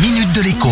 minute de l'écho.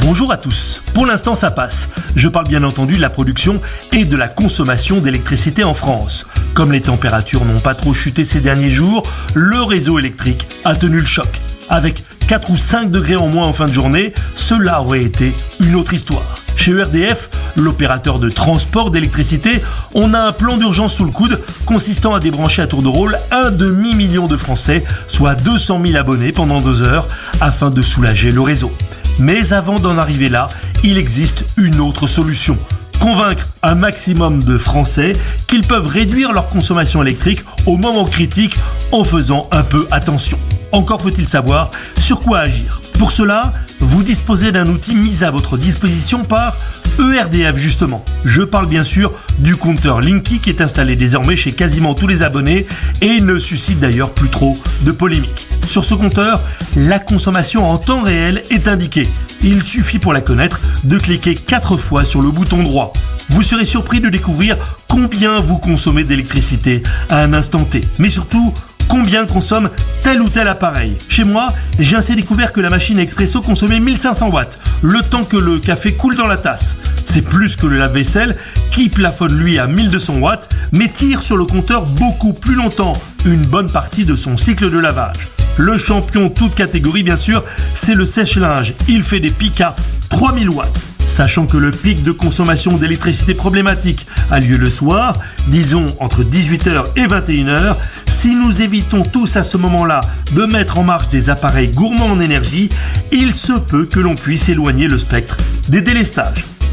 Bonjour à tous. Pour l'instant, ça passe. Je parle bien entendu de la production et de la consommation d'électricité en France. Comme les températures n'ont pas trop chuté ces derniers jours, le réseau électrique a tenu le choc. Avec 4 ou 5 degrés en moins en fin de journée, cela aurait été une autre histoire. Chez ERDF, l'opérateur de transport d'électricité, on a un plan d'urgence sous le coude consistant à débrancher à tour de rôle un demi-million de Français, soit 200 000 abonnés pendant deux heures, afin de soulager le réseau. Mais avant d'en arriver là, il existe une autre solution. Convaincre un maximum de Français qu'ils peuvent réduire leur consommation électrique au moment critique en faisant un peu attention. Encore faut-il savoir sur quoi agir. Pour cela, vous disposez d'un outil mis à votre disposition par ERDF justement. Je parle bien sûr du compteur Linky qui est installé désormais chez quasiment tous les abonnés et ne suscite d'ailleurs plus trop de polémiques. Sur ce compteur, la consommation en temps réel est indiquée. Il suffit pour la connaître de cliquer 4 fois sur le bouton droit. Vous serez surpris de découvrir combien vous consommez d'électricité à un instant T. Mais surtout, combien consomme tel ou tel appareil. Chez moi, j'ai ainsi découvert que la machine expresso consommait 1500 watts, le temps que le café coule dans la tasse. C'est plus que le lave-vaisselle qui plafonne lui à 1200 watts, mais tire sur le compteur beaucoup plus longtemps, une bonne partie de son cycle de lavage. Le champion toute catégorie bien sûr, c'est le sèche-linge. Il fait des pics à 3000 watts. Sachant que le pic de consommation d'électricité problématique a lieu le soir, disons entre 18h et 21h, si nous évitons tous à ce moment-là de mettre en marche des appareils gourmands en énergie, il se peut que l'on puisse éloigner le spectre des délestages.